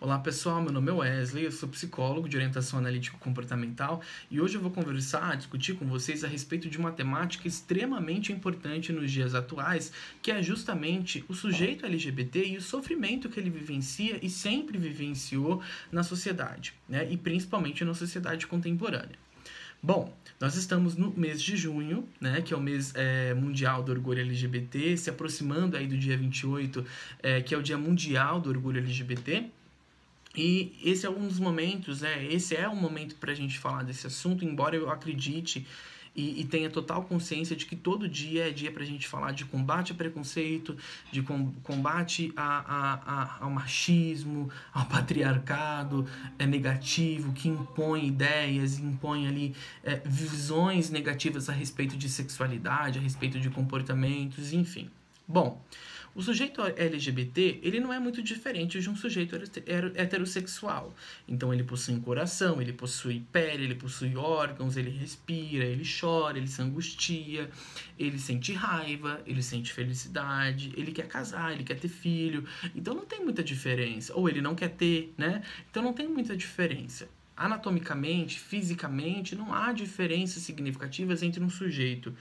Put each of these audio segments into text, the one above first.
Olá pessoal, meu nome é Wesley, eu sou psicólogo de orientação analítico comportamental e hoje eu vou conversar, discutir com vocês a respeito de uma temática extremamente importante nos dias atuais, que é justamente o sujeito LGBT e o sofrimento que ele vivencia e sempre vivenciou na sociedade, né? e principalmente na sociedade contemporânea. Bom, nós estamos no mês de junho, né, que é o mês é, mundial do orgulho LGBT, se aproximando aí do dia 28, é, que é o dia mundial do orgulho LGBT. E esse é um dos momentos, né? Esse é um momento para a gente falar desse assunto, embora eu acredite e, e, tenha total consciência de que todo dia é dia para a gente falar de combate ao preconceito, de com, combate a, a, a, ao machismo, ao patriarcado é negativo que impõe ideias, impõe ali é, visões negativas a respeito de sexualidade, a respeito de comportamentos, enfim. Bom, o sujeito LGBT, ele não é muito diferente de um sujeito heterossexual. Então ele possui um coração, ele possui pele, ele possui órgãos, ele respira, ele chora, ele se angustia, ele sente raiva, ele sente felicidade, ele quer casar, ele quer ter filho. Então não tem muita diferença. Ou ele não quer ter, né? Então não tem muita diferença anatomicamente, fisicamente, não há diferenças significativas entre um sujeito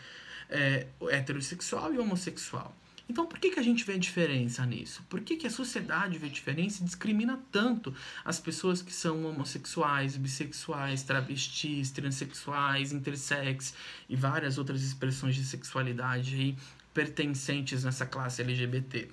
é, heterossexual e homossexual. Então, por que, que a gente vê diferença nisso? Por que, que a sociedade vê diferença e discrimina tanto as pessoas que são homossexuais, bissexuais, travestis, transexuais, intersex e várias outras expressões de sexualidade aí pertencentes nessa classe LGBT?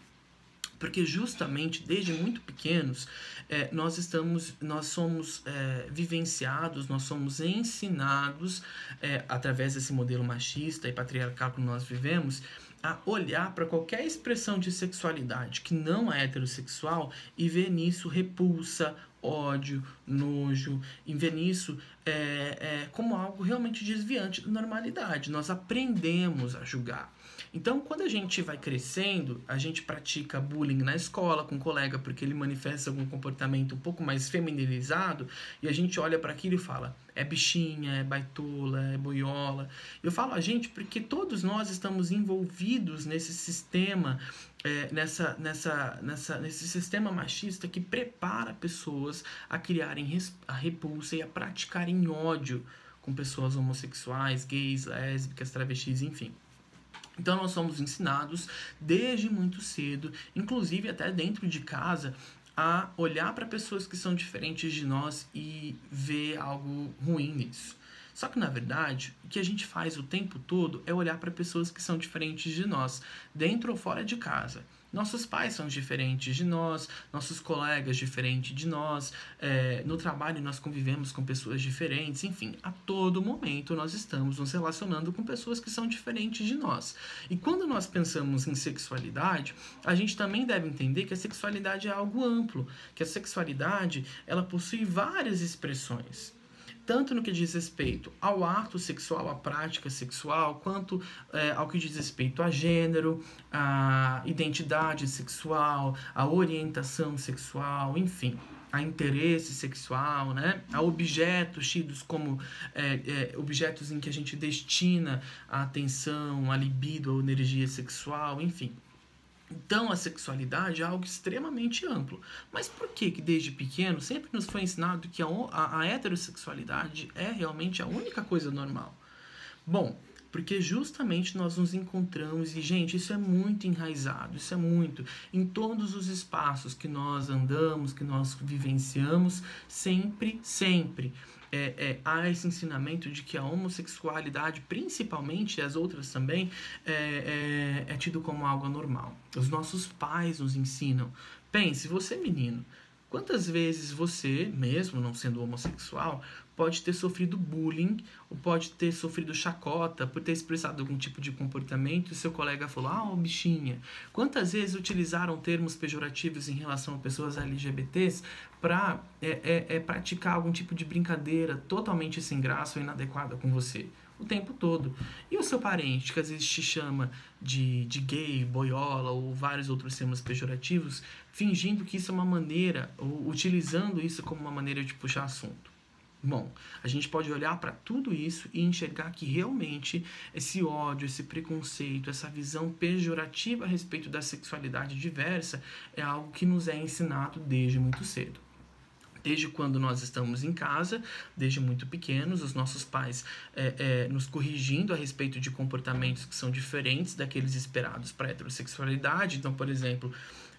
porque justamente desde muito pequenos é, nós estamos nós somos é, vivenciados nós somos ensinados é, através desse modelo machista e patriarcal que nós vivemos a olhar para qualquer expressão de sexualidade que não é heterossexual e ver nisso repulsa, ódio, nojo, e ver nisso é, é, como algo realmente desviante da normalidade. Nós aprendemos a julgar. Então, quando a gente vai crescendo, a gente pratica bullying na escola com um colega porque ele manifesta algum comportamento um pouco mais feminilizado e a gente olha para aquilo e fala: é bichinha, é baitola, é boiola. Eu falo a gente porque todos nós estamos envolvidos nesse sistema, é, nessa, nessa, nessa, nesse sistema machista que prepara pessoas a criarem a repulsa e a praticarem ódio com pessoas homossexuais, gays, lésbicas, travestis, enfim. Então nós somos ensinados desde muito cedo, inclusive até dentro de casa, a olhar para pessoas que são diferentes de nós e ver algo ruim nisso. Só que na verdade, o que a gente faz o tempo todo é olhar para pessoas que são diferentes de nós, dentro ou fora de casa. Nossos pais são diferentes de nós, nossos colegas diferentes de nós, é, no trabalho nós convivemos com pessoas diferentes, enfim, a todo momento nós estamos nos relacionando com pessoas que são diferentes de nós. E quando nós pensamos em sexualidade, a gente também deve entender que a sexualidade é algo amplo, que a sexualidade ela possui várias expressões tanto no que diz respeito ao ato sexual, à prática sexual, quanto é, ao que diz respeito a gênero, a identidade sexual, a orientação sexual, enfim, a interesse sexual, né? a objetos tidos como é, é, objetos em que a gente destina a atenção, a libido, a energia sexual, enfim. Então a sexualidade é algo extremamente amplo. Mas por que que desde pequeno sempre nos foi ensinado que a, a, a heterossexualidade é realmente a única coisa normal? Bom, porque justamente nós nos encontramos e gente, isso é muito enraizado, isso é muito em todos os espaços que nós andamos, que nós vivenciamos, sempre, sempre é, é, há esse ensinamento de que a homossexualidade, principalmente as outras também, é, é, é tido como algo anormal. Os nossos pais nos ensinam. Pense, você menino, Quantas vezes você, mesmo não sendo homossexual, pode ter sofrido bullying ou pode ter sofrido chacota por ter expressado algum tipo de comportamento e seu colega falou, ah, oh, bichinha. Quantas vezes utilizaram termos pejorativos em relação a pessoas LGBTs para é, é, é, praticar algum tipo de brincadeira totalmente sem graça ou inadequada com você? o tempo todo. E o seu parente, que às vezes te chama de, de gay, boiola ou vários outros termos pejorativos, fingindo que isso é uma maneira, ou utilizando isso como uma maneira de puxar assunto. Bom, a gente pode olhar para tudo isso e enxergar que realmente esse ódio, esse preconceito, essa visão pejorativa a respeito da sexualidade diversa é algo que nos é ensinado desde muito cedo. desde quando nós estamos em casa, desde muito pequenos, os nossos pais é, é, nos corrigindo a respeito de comportamentos que são diferentes daqueles esperados para a heterossexualidade. Então, por exemplo,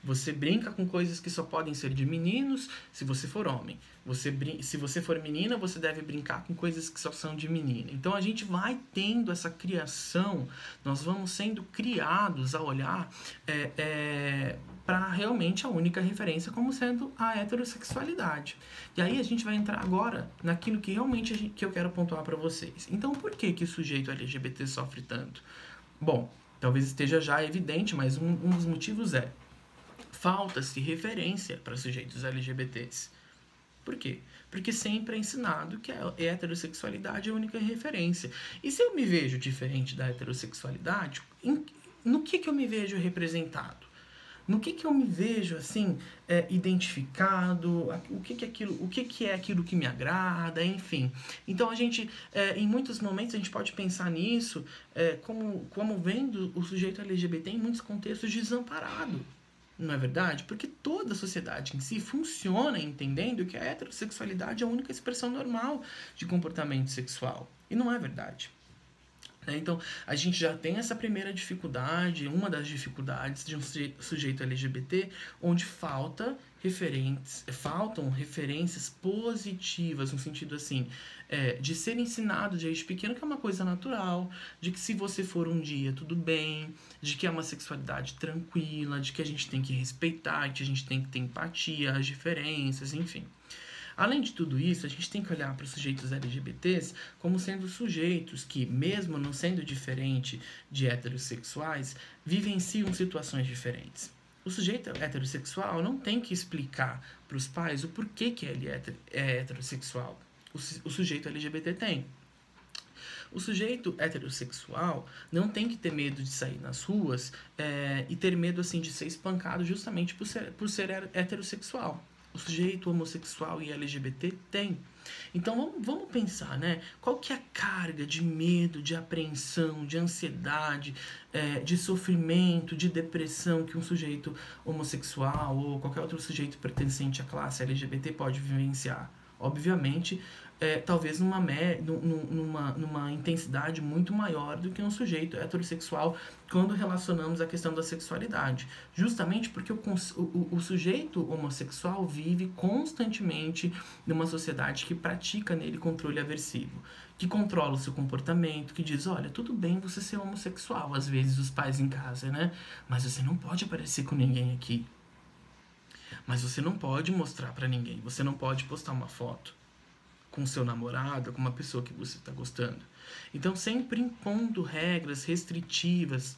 você brinca com coisas que só podem ser de meninos se você for homem. Você se você for menina, você deve brincar com coisas que só são de menina. Então a gente vai tendo essa criação, nós vamos sendo criados a olhar é, é, para realmente a única referência como sendo a heterossexualidade. E aí a gente vai entrar agora naquilo que realmente gente, que eu quero pontuar para vocês. Então por que, que o sujeito LGBT sofre tanto? Bom, talvez esteja já evidente, mas um, um dos motivos é falta-se referência para sujeitos LGBTs. Por quê? Porque sempre é ensinado que a heterossexualidade é a única referência. E se eu me vejo diferente da heterossexualidade, no que, que eu me vejo representado? No que, que eu me vejo assim é, identificado? O que, que é aquilo? O que, que é aquilo que me agrada? Enfim. Então a gente, é, em muitos momentos a gente pode pensar nisso é, como como vendo o sujeito LGBT em muitos contextos desamparado. Não é verdade? Porque toda a sociedade em si funciona entendendo que a heterossexualidade é a única expressão normal de comportamento sexual. E não é verdade. Né? Então, a gente já tem essa primeira dificuldade, uma das dificuldades de um sujeito LGBT, onde falta referentes, faltam referências positivas, no sentido assim, é, de ser ensinado desde pequeno que é uma coisa natural, de que se você for um dia, tudo bem, de que é uma sexualidade tranquila, de que a gente tem que respeitar, que a gente tem que ter empatia, as diferenças, enfim. Além de tudo isso, a gente tem que olhar para os sujeitos LGBTs como sendo sujeitos que, mesmo não sendo diferente de heterossexuais, vivenciam situações diferentes. O sujeito heterossexual não tem que explicar para os pais o porquê que ele é, é heterossexual. O, o sujeito LGBT tem. O sujeito heterossexual não tem que ter medo de sair nas ruas é, e ter medo assim de ser espancado justamente por ser, por ser heterossexual. O sujeito homossexual e LGBT tem. Então vamos, vamos pensar, né? Qual que é a carga de medo, de apreensão, de ansiedade, é, de sofrimento, de depressão que um sujeito homossexual ou qualquer outro sujeito pertencente à classe LGBT pode vivenciar? Obviamente, é, talvez numa, numa, numa intensidade muito maior do que um sujeito heterossexual quando relacionamos a questão da sexualidade. Justamente porque o, o, o sujeito homossexual vive constantemente numa sociedade que pratica nele controle aversivo, que controla o seu comportamento, que diz: olha, tudo bem você ser homossexual, às vezes os pais em casa, né? Mas você não pode aparecer com ninguém aqui. Mas você não pode mostrar para ninguém, você não pode postar uma foto com seu namorado, com uma pessoa que você está gostando. Então, sempre impondo regras restritivas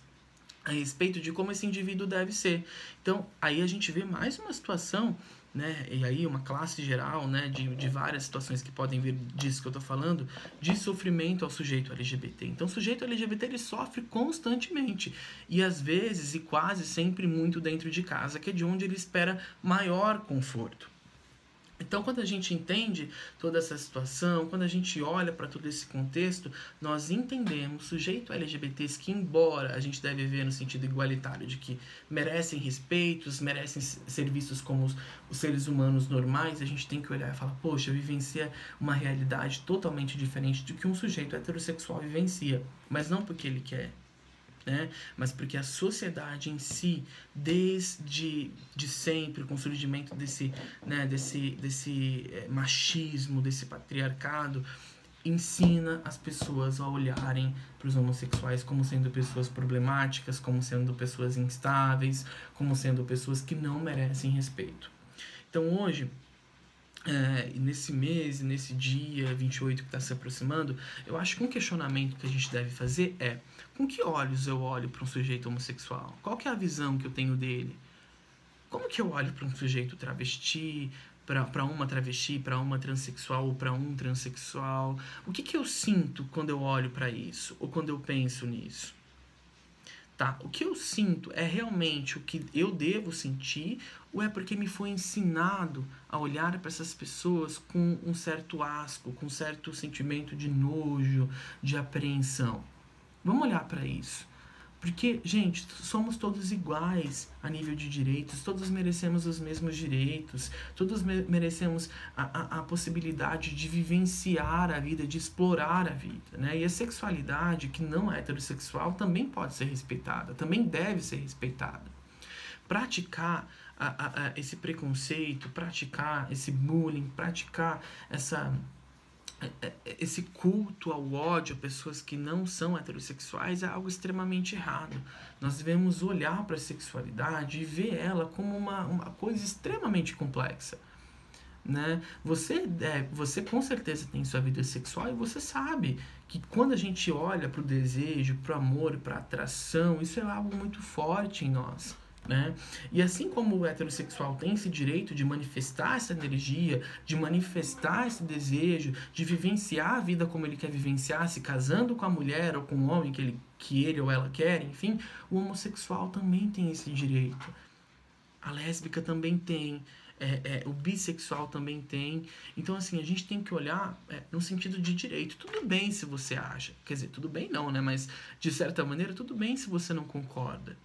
a respeito de como esse indivíduo deve ser. Então, aí a gente vê mais uma situação, né, e aí uma classe geral, né, de, de várias situações que podem vir disso que eu estou falando, de sofrimento ao sujeito LGBT. Então, o sujeito LGBT ele sofre constantemente e às vezes e quase sempre muito dentro de casa, que é de onde ele espera maior conforto. Então, quando a gente entende toda essa situação, quando a gente olha para todo esse contexto, nós entendemos sujeito LGBTs que, embora a gente deve ver no sentido igualitário de que merecem respeitos, merecem ser vistos como os, os seres humanos normais, a gente tem que olhar e falar: poxa, vivencia uma realidade totalmente diferente do que um sujeito heterossexual vivencia, mas não porque ele quer, né? mas porque a sociedade em si, desde de sempre, com o surgimento desse, né, desse, desse é, machismo, desse patriarcado, ensina as pessoas a olharem para os homossexuais como sendo pessoas problemáticas, como sendo pessoas instáveis, como sendo pessoas que não merecem respeito. Então hoje é, nesse mês, nesse dia 28 que está se aproximando, eu acho que um questionamento que a gente deve fazer é: com que olhos eu olho para um sujeito homossexual? Qual que é a visão que eu tenho dele? Como que eu olho para um sujeito travesti, para uma travesti, para uma transexual ou para um transexual? O que, que eu sinto quando eu olho para isso ou quando eu penso nisso? Tá? O que eu sinto é realmente o que eu devo sentir ou é porque me foi ensinado a olhar para essas pessoas com um certo asco, com um certo sentimento de nojo, de apreensão? Vamos olhar para isso. Porque, gente, somos todos iguais a nível de direitos, todos merecemos os mesmos direitos, todos me merecemos a, a, a, possibilidade de vivenciar a vida, de explorar a vida. Né? E a sexualidade, que não é heterossexual, também pode ser respeitada, também deve ser respeitada. Praticar a, esse preconceito, praticar esse bullying, praticar essa esse culto ao ódio a pessoas que não são heterossexuais é algo extremamente errado. Nós devemos olhar para a sexualidade e ver ela como uma, uma coisa extremamente complexa. Né? Você, é, você com certeza tem sua vida sexual e você sabe que quando a gente olha para o desejo, para o amor, para a atração, isso é algo muito forte em nós. Né? E assim como o heterossexual tem esse direito de manifestar essa energia, de manifestar esse desejo, de vivenciar a vida como ele quer vivenciar, se casando com a mulher ou com o homem que ele, que ele ou ela quer, enfim, o homossexual também tem esse direito. A lésbica também tem. É, é, o bissexual também tem. Então, assim, a gente tem que olhar é, no sentido de direito. Tudo bem se você acha. Quer dizer, tudo bem não, né? Mas, de certa maneira, tudo bem se você não concorda.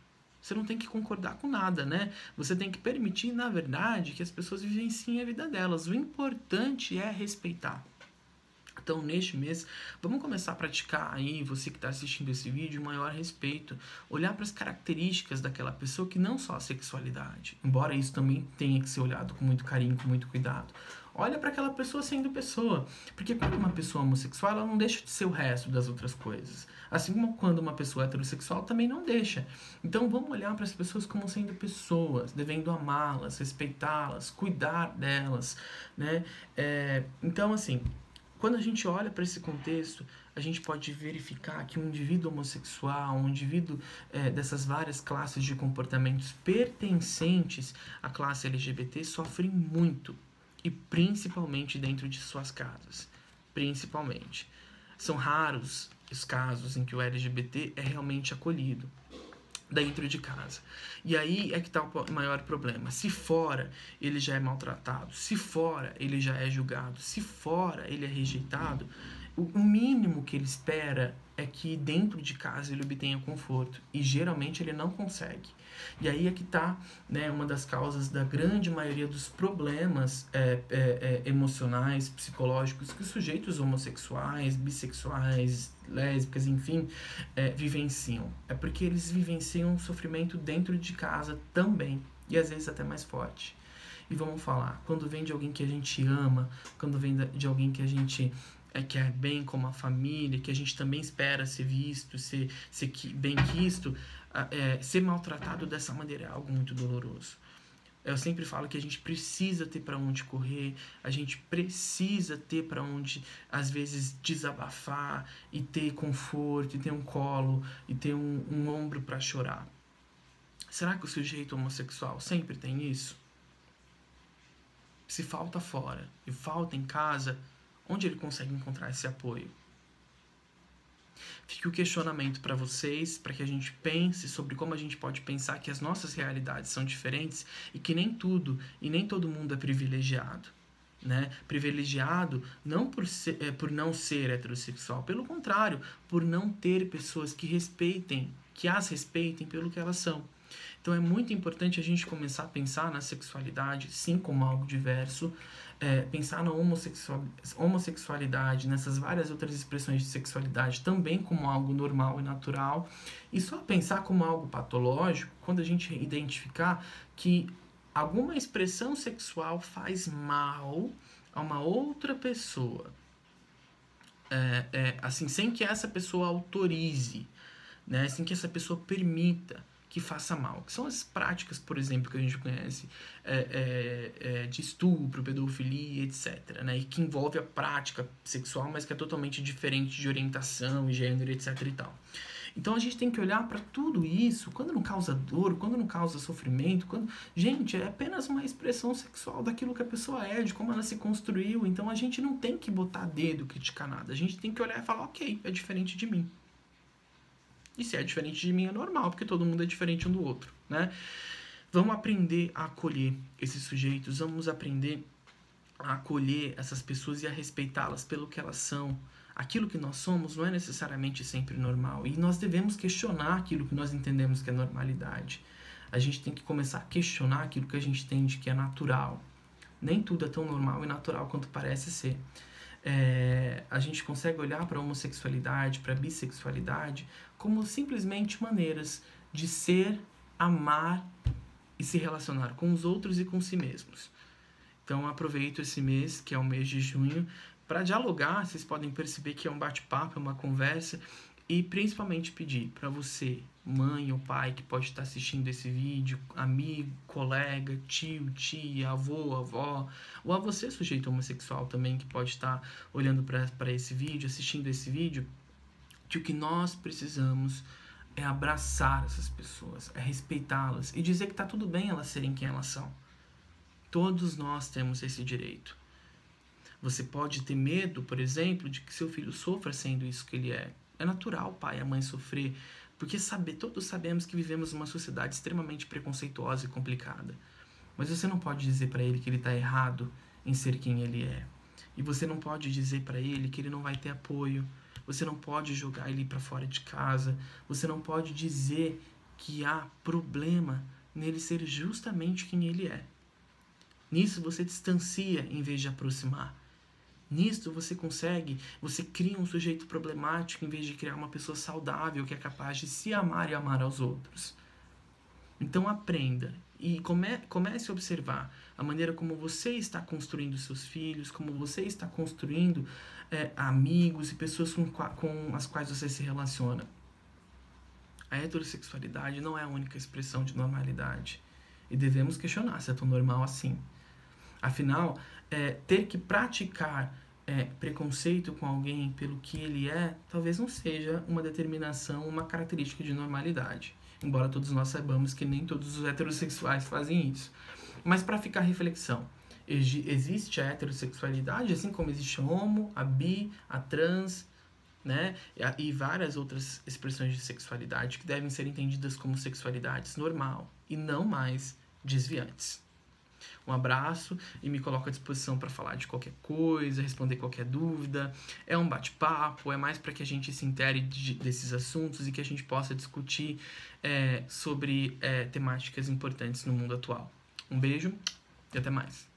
Você não tem que concordar com nada, né? Você tem que permitir, na verdade, que as pessoas vivenciem a vida delas. O importante é respeitar. Então, neste mês, vamos começar a praticar aí, você que está assistindo esse vídeo, maior respeito. Olhar para as características daquela pessoa que não só a sexualidade, embora isso também tenha que ser olhado com muito carinho, com muito cuidado. Olha para aquela pessoa sendo pessoa. Porque quando uma pessoa homossexual, ela não deixa de ser o resto das outras coisas. Assim como quando uma pessoa heterossexual também não deixa. Então vamos olhar para as pessoas como sendo pessoas, devendo amá-las, respeitá-las, cuidar delas, né? É, então, assim, quando a gente olha para esse contexto, a gente pode verificar que um indivíduo homossexual, um indivíduo é, dessas várias classes de comportamentos pertencentes à classe LGBT sofrem muito e principalmente dentro de suas casas. Principalmente. São raros os casos em que o LGBT é realmente acolhido dentro de casa. E aí é que está o maior problema. Se fora ele já é maltratado, se fora ele já é julgado, se fora ele é rejeitado, o mínimo que ele espera é que dentro de casa ele obtenha conforto. E geralmente ele não consegue. E aí é que está né, uma das causas da grande maioria dos problemas é, é, é, emocionais, psicológicos que os sujeitos homossexuais, bissexuais, lésbicas, enfim, é, vivenciam. É porque eles vivenciam um sofrimento dentro de casa também. E às vezes até mais forte. E vamos falar, quando vem de alguém que a gente ama, quando vem de alguém que a gente é, que é bem como a família, que a gente também espera ser visto, ser, ser bem quisto, é, ser maltratado dessa maneira é algo muito doloroso. Eu sempre falo que a gente precisa ter para onde correr, a gente precisa ter para onde, às vezes, desabafar e ter conforto, e ter um colo, e ter um, um ombro para chorar. Será que o sujeito homossexual sempre tem isso? Se falta fora e falta em casa, Onde ele consegue encontrar esse apoio? Fique o questionamento para vocês, para que a gente pense sobre como a gente pode pensar que as nossas realidades são diferentes e que nem tudo e nem todo mundo é privilegiado. Né? Privilegiado não por, ser, é, por não ser heterossexual, pelo contrário, por não ter pessoas que respeitem, que as respeitem pelo que elas são. Então é muito importante a gente começar a pensar na sexualidade, sim, como algo diverso, é, pensar na homossexual, homossexualidade, nessas várias outras expressões de sexualidade também como algo normal e natural, e só pensar como algo patológico quando a gente identificar que alguma expressão sexual faz mal a uma outra pessoa. É, é, assim, sem que essa pessoa autorize, né? sem que essa pessoa permita que faça mal, que são as práticas, por exemplo, que a gente conhece é, é, é, de estupro, pedofilia, etc. Né? E que envolve a prática sexual, mas que é totalmente diferente de orientação e gênero, etc. e tal. Então a gente tem que olhar para tudo isso, quando não causa dor, quando não causa sofrimento, quando. Gente, é apenas uma expressão sexual daquilo que a pessoa é, de como ela se construiu. Então a gente não tem que botar dedo, criticar nada. A gente tem que olhar e falar, ok, é diferente de mim. E se é diferente de mim é normal, porque todo mundo é diferente um do outro, né? Vamos aprender a acolher esses sujeitos, vamos aprender a acolher essas pessoas e a respeitá-las pelo que elas são, aquilo que nós somos não é necessariamente sempre normal e nós devemos questionar aquilo que nós entendemos que é normalidade. A gente tem que começar a questionar aquilo que a gente entende que é natural. Nem tudo é tão normal e natural quanto parece ser. É, a gente consegue olhar para a homossexualidade, para a bissexualidade, como simplesmente maneiras de ser, amar e se relacionar com os outros e com si mesmos. Então aproveito esse mês, que é o mês de junho, para dialogar. Vocês podem perceber que é um bate-papo, é uma conversa e principalmente pedir para você, mãe ou pai que pode estar assistindo esse vídeo, amigo, colega, tio, tia, avô, avó, ou a você, sujeito homossexual também, que pode estar olhando para esse vídeo, assistindo esse vídeo, que o que nós precisamos é abraçar essas pessoas, é respeitá-las e dizer que está tudo bem elas serem quem elas são. Todos nós temos esse direito. Você pode ter medo, por exemplo, de que seu filho sofra sendo isso que ele é. É natural pai e a mãe sofrer, porque saber, todos sabemos que vivemos uma sociedade extremamente preconceituosa e complicada. Mas você não pode dizer para ele que ele está errado em ser quem ele é. E você não pode dizer para ele que ele não vai ter apoio. Você não pode jogar ele para fora de casa. Você não pode dizer que há problema nele ser justamente quem ele é. Nisso você distancia em vez de aproximar. Nisto você consegue, você cria um sujeito problemático em vez de criar uma pessoa saudável que é capaz de se amar e amar aos outros. Então aprenda e come, comece a observar a maneira como você está construindo seus filhos, como você está construindo é, amigos e pessoas com, com as quais você se relaciona. A heterossexualidade não é a única expressão de normalidade e devemos questionar se é tão normal assim. Afinal, é, ter que praticar é, preconceito com alguém pelo que ele é, talvez não seja uma determinação, uma característica de normalidade. Embora todos nós saibamos que nem todos os heterossexuais fazem isso. Mas para ficar reflexão, existe a heterossexualidade, assim como existe a homo, a bi, a trans, né? E várias outras expressões de sexualidade que devem ser entendidas como sexualidades normal e não mais desviantes. Um abraço e me coloco à disposição para falar de qualquer coisa, responder qualquer dúvida. É um bate-papo, é mais para que a gente se intere de, desses assuntos e que a gente possa discutir é, sobre é, temáticas importantes no mundo atual. Um beijo e até mais.